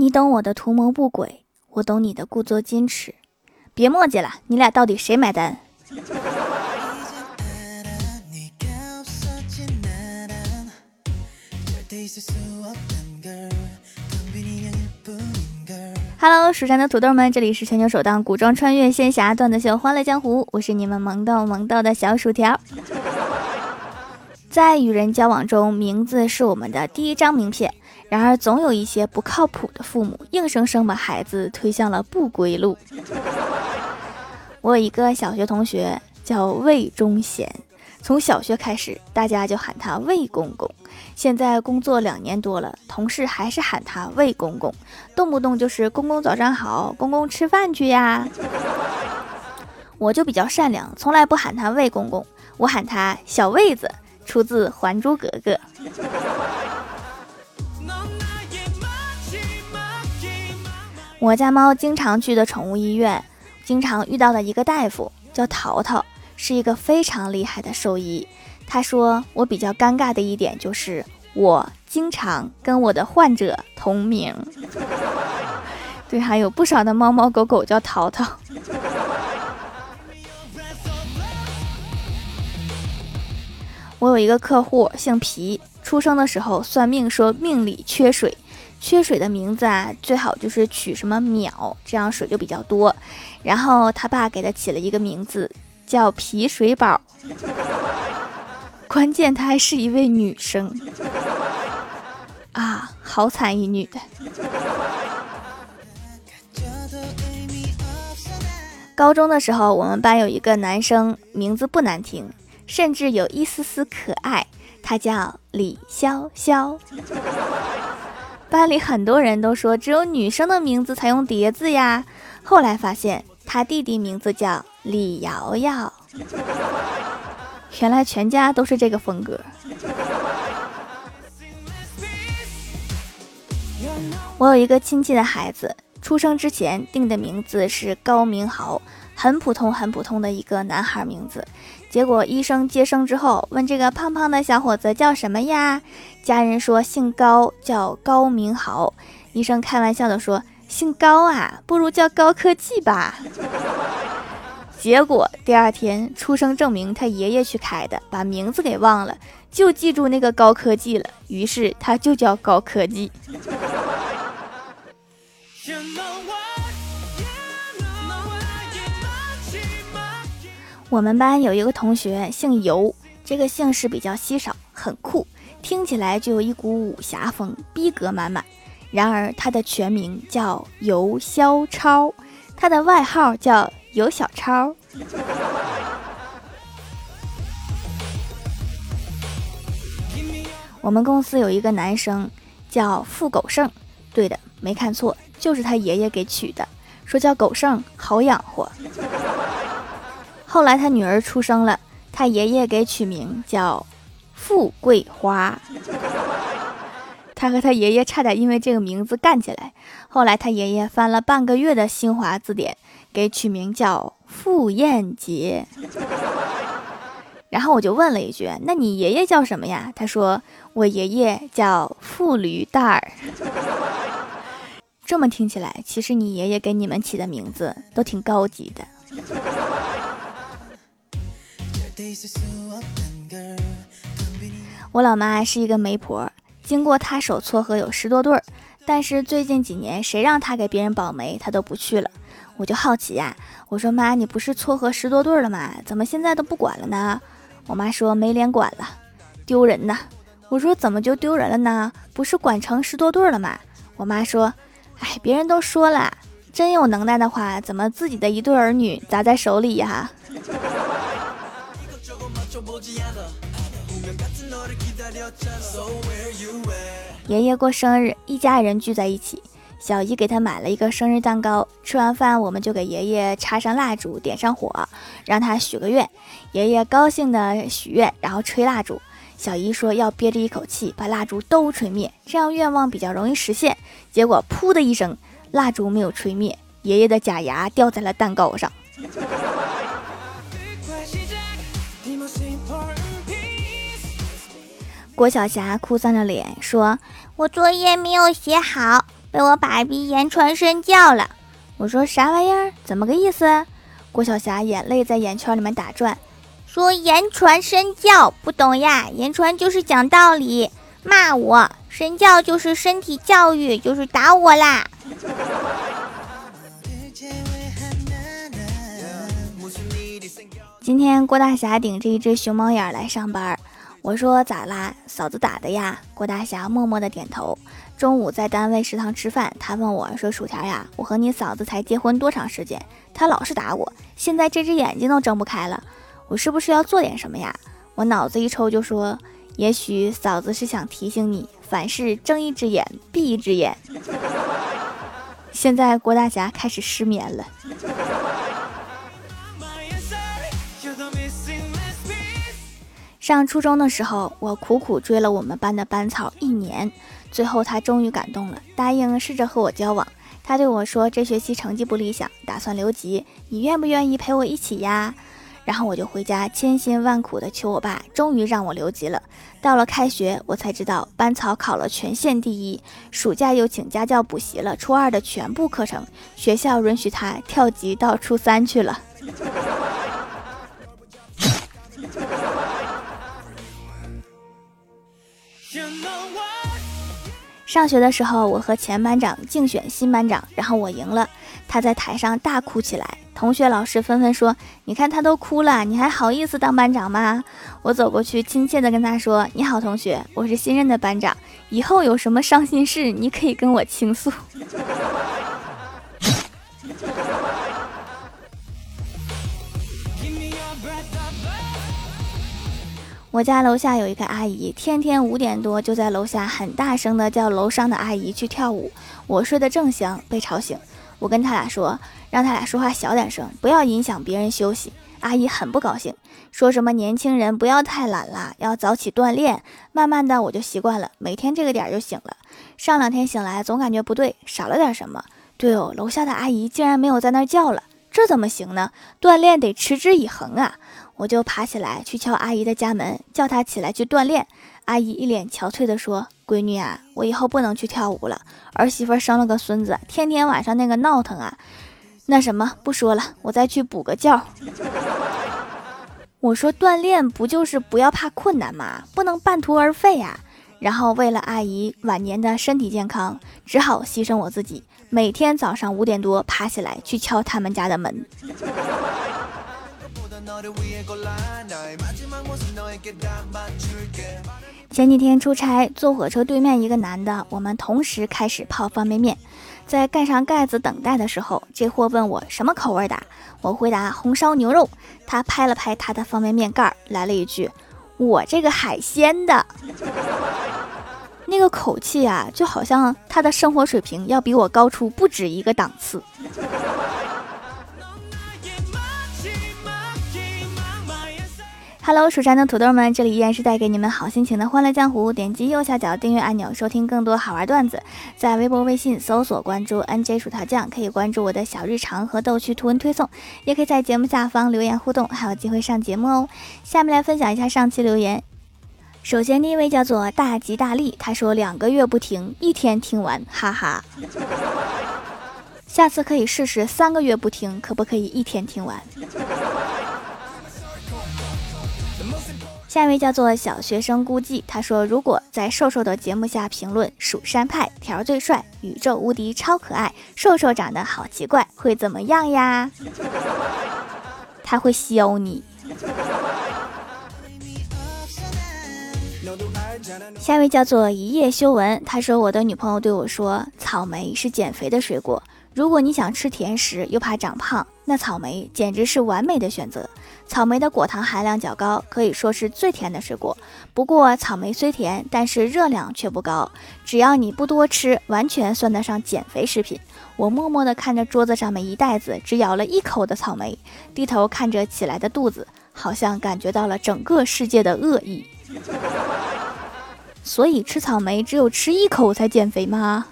你懂我的图谋不轨，我懂你的故作矜持。别墨迹了，你俩到底谁买单？Hello，蜀山的土豆们，这里是全球首档古装穿越仙侠段子秀《欢乐江湖》，我是你们萌逗萌逗的小薯条。在与人交往中，名字是我们的第一张名片。然而，总有一些不靠谱的父母，硬生生把孩子推向了不归路。我有一个小学同学叫魏忠贤，从小学开始，大家就喊他魏公公。现在工作两年多了，同事还是喊他魏公公，动不动就是公公早上好，公公吃饭去呀。我就比较善良，从来不喊他魏公公，我喊他小魏子，出自《还珠格格》。我家猫经常去的宠物医院，经常遇到的一个大夫叫淘淘，是一个非常厉害的兽医。他说我比较尴尬的一点就是，我经常跟我的患者同名。对，还有不少的猫猫狗狗叫淘淘。我有一个客户姓皮，出生的时候算命说命里缺水，缺水的名字啊最好就是取什么淼，这样水就比较多。然后他爸给他起了一个名字叫皮水宝。关键她还是一位女生啊，好惨一女的。高中的时候，我们班有一个男生，名字不难听，甚至有一丝丝可爱，他叫李潇潇。班里很多人都说，只有女生的名字才用叠字呀。后来发现，他弟弟名字叫李瑶瑶。原来全家都是这个风格。我有一个亲戚的孩子，出生之前定的名字是高明豪，很普通很普通的一个男孩名字。结果医生接生之后，问这个胖胖的小伙子叫什么呀？家人说姓高，叫高明豪。医生开玩笑的说：“姓高啊，不如叫高科技吧。”结果第二天出生证明他爷爷去开的，把名字给忘了，就记住那个高科技了。于是他就叫高科技。我们班有一个同学姓尤，这个姓氏比较稀少，很酷，听起来就有一股武侠风，逼格满满。然而他的全名叫尤肖超，他的外号叫。尤小超。我们公司有一个男生叫付狗剩，对的，没看错，就是他爷爷给取的，说叫狗剩好养活。后来他女儿出生了，他爷爷给取名叫富贵花。他和他爷爷差点因为这个名字干起来。后来他爷爷翻了半个月的新华字典，给取名叫傅艳杰。然后我就问了一句：“那你爷爷叫什么呀？”他说：“我爷爷叫傅驴蛋儿。”这么听起来，其实你爷爷给你们起的名字都挺高级的。我老妈是一个媒婆。经过她手撮合有十多对儿，但是最近几年谁让她给别人保媒，她都不去了。我就好奇呀，我说妈，你不是撮合十多对儿了吗？怎么现在都不管了呢？我妈说没脸管了，丢人呐。我说怎么就丢人了呢？不是管成十多对儿了吗？我妈说，哎，别人都说了，真有能耐的话，怎么自己的一对儿女砸在手里呀？爷爷过生日，一家人聚在一起。小姨给他买了一个生日蛋糕。吃完饭，我们就给爷爷插上蜡烛，点上火，让他许个愿。爷爷高兴的许愿，然后吹蜡烛。小姨说要憋着一口气，把蜡烛都吹灭，这样愿望比较容易实现。结果噗的一声，蜡烛没有吹灭，爷爷的假牙掉在了蛋糕上。郭晓霞哭丧着脸说：“我作业没有写好，被我爸比言传身教了。我说啥玩意儿？怎么个意思？郭晓霞眼泪在眼圈里面打转，说言传身教不懂呀？言传就是讲道理，骂我；身教就是身体教育，就是打我啦。今天郭大侠顶着一只熊猫眼来上班，我说咋啦？嫂子打的呀？郭大侠默默的点头。中午在单位食堂吃饭，他问我说：“薯条呀，我和你嫂子才结婚多长时间？她老是打我，现在这只眼睛都睁不开了，我是不是要做点什么呀？”我脑子一抽就说：“也许嫂子是想提醒你，凡事睁一只眼闭一只眼。” 现在郭大侠开始失眠了。上初中的时候，我苦苦追了我们班的班草一年。最后，他终于感动了，答应试着和我交往。他对我说：“这学期成绩不理想，打算留级，你愿不愿意陪我一起呀？”然后我就回家千辛万苦的求我爸，终于让我留级了。到了开学，我才知道班草考了全县第一，暑假又请家教补习了初二的全部课程，学校允许他跳级到初三去了。上学的时候，我和前班长竞选新班长，然后我赢了，他在台上大哭起来。同学、老师纷纷说：“你看他都哭了，你还好意思当班长吗？”我走过去，亲切地跟他说：“你好，同学，我是新任的班长，以后有什么伤心事，你可以跟我倾诉。”我家楼下有一个阿姨，天天五点多就在楼下很大声的叫楼上的阿姨去跳舞。我睡得正香，被吵醒。我跟他俩说，让他俩说话小点声，不要影响别人休息。阿姨很不高兴，说什么年轻人不要太懒了，要早起锻炼。慢慢的我就习惯了，每天这个点就醒了。上两天醒来总感觉不对，少了点什么。对哦，楼下的阿姨竟然没有在那儿叫了，这怎么行呢？锻炼得持之以恒啊！我就爬起来去敲阿姨的家门，叫她起来去锻炼。阿姨一脸憔悴地说：“闺女啊，我以后不能去跳舞了，儿媳妇生了个孙子，天天晚上那个闹腾啊。那什么，不说了，我再去补个觉。”我说：“锻炼不就是不要怕困难吗？不能半途而废呀。”然后为了阿姨晚年的身体健康，只好牺牲我自己，每天早上五点多爬起来去敲他们家的门。前几天出差，坐火车对面一个男的，我们同时开始泡方便面。在盖上盖子等待的时候，这货问我什么口味的，我回答红烧牛肉。他拍了拍他的方便面盖，来了一句：“我这个海鲜的。”那个口气啊，就好像他的生活水平要比我高出不止一个档次。Hello，蜀山的土豆们，这里依然是带给你们好心情的欢乐江湖。点击右下角订阅按钮，收听更多好玩段子。在微博、微信搜索关注 NJ 薯条酱，可以关注我的小日常和逗趣图文推送，也可以在节目下方留言互动，还有机会上节目哦。下面来分享一下上期留言。首先第一位叫做大吉大利，他说两个月不听，一天听完，哈哈。下次可以试试三个月不听，可不可以一天听完？下一位叫做小学生估计，他说：“如果在瘦瘦的节目下评论‘蜀山派条最帅，宇宙无敌超可爱，瘦瘦长得好奇怪’，会怎么样呀？” 他会削你。下一位叫做一夜修文，他说：“我的女朋友对我说，草莓是减肥的水果。”如果你想吃甜食又怕长胖，那草莓简直是完美的选择。草莓的果糖含量较高，可以说是最甜的水果。不过草莓虽甜，但是热量却不高，只要你不多吃，完全算得上减肥食品。我默默地看着桌子上面一袋子只咬了一口的草莓，低头看着起来的肚子，好像感觉到了整个世界的恶意。所以吃草莓只有吃一口才减肥吗？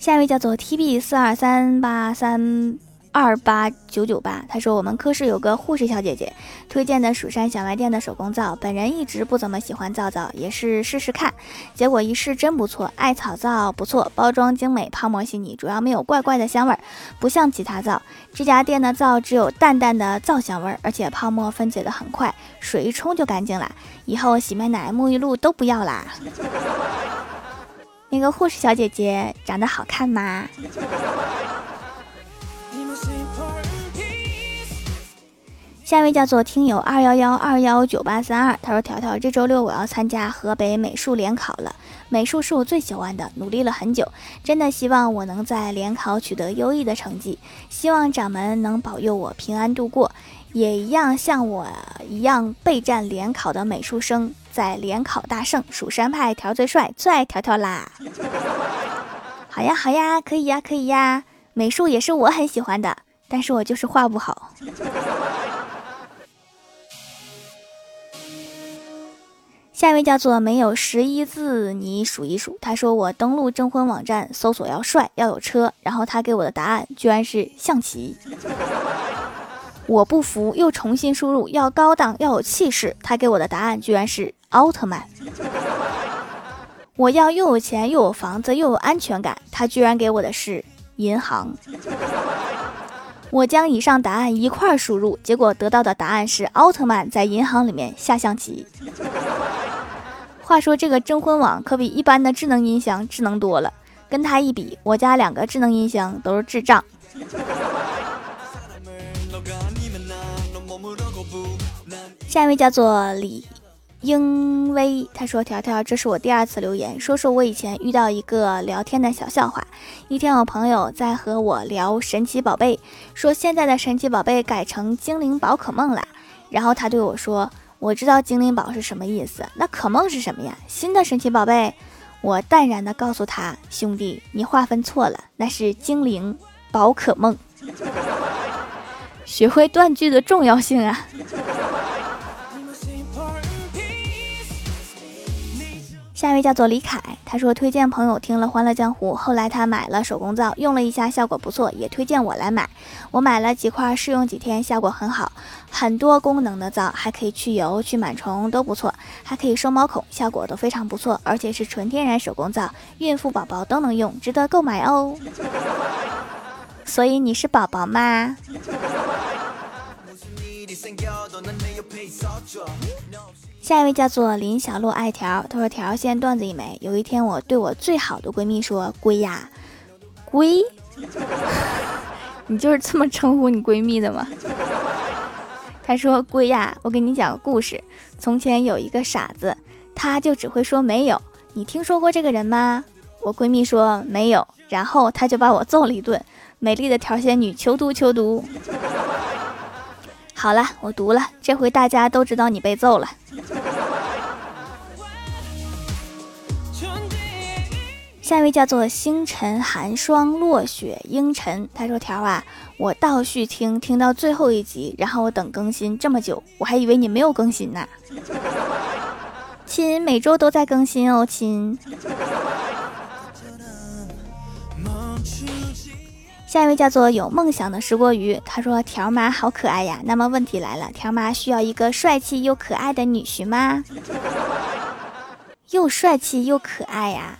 下一位叫做 T B 四二三八三二八九九八，他说我们科室有个护士小姐姐推荐的蜀山小卖店的手工皂，本人一直不怎么喜欢皂皂，也是试试看，结果一试真不错，艾草皂不错，包装精美，泡沫细腻，主要没有怪怪的香味儿，不像其他皂。这家店的皂只有淡淡的皂香味儿，而且泡沫分解的很快，水一冲就干净了。以后洗面奶、沐浴露都不要啦。那个护士小姐姐长得好看吗？下一位叫做听友二幺幺二幺九八三二，他说：“条条，这周六我要参加河北美术联考了。美术是我最喜欢的，努力了很久，真的希望我能在联考取得优异的成绩。希望掌门能保佑我平安度过，也一样像我一样备战联考的美术生，在联考大胜。蜀山派条最帅，最爱条条啦！好呀，好呀，可以呀，可以呀。美术也是我很喜欢的，但是我就是画不好。”下一位叫做没有十一字，你数一数。他说我登录征婚网站搜索要帅要有车，然后他给我的答案居然是象棋。我不服，又重新输入要高档要有气势，他给我的答案居然是奥特曼。我要又有钱又有房子又有安全感，他居然给我的是银行。我将以上答案一块输入，结果得到的答案是奥特曼在银行里面下象棋。话说这个征婚网可比一般的智能音箱智能多了，跟它一比，我家两个智能音箱都是智障。下一位叫做李因为，他说：“条条，这是我第二次留言，说说我以前遇到一个聊天的小笑话。一天，我朋友在和我聊神奇宝贝，说现在的神奇宝贝改成精灵宝可梦了，然后他对我说。”我知道精灵宝是什么意思，那可梦是什么呀？新的神奇宝贝，我淡然的告诉他：“兄弟，你划分错了，那是精灵宝可梦。”学会断句的重要性啊！下一位叫做李凯，他说推荐朋友听了《欢乐江湖》，后来他买了手工皂，用了一下，效果不错，也推荐我来买。我买了几块，试用几天，效果很好。很多功能的皂，还可以去油、去螨虫，都不错，还可以收毛孔，效果都非常不错，而且是纯天然手工皂，孕妇宝宝都能用，值得购买哦。所以你是宝宝吗？下一位叫做林小璐爱条，他说：“条线段子一枚。有一天，我对我最好的闺蜜说：‘龟呀，龟，你就是这么称呼你闺蜜的吗？’她说：‘龟呀，我给你讲个故事。从前有一个傻子，他就只会说没有。你听说过这个人吗？’我闺蜜说没有，然后他就把我揍了一顿。美丽的条仙女，求读求读。好了，我读了，这回大家都知道你被揍了。”下一位叫做星辰寒霜落雪阴沉，他说：“条啊，我倒序听听到最后一集，然后我等更新这么久，我还以为你没有更新呢。亲，每周都在更新哦，亲。”下一位叫做有梦想的石锅鱼，他说：“条妈好可爱呀。”那么问题来了，条妈需要一个帅气又可爱的女婿吗？又帅气又可爱呀？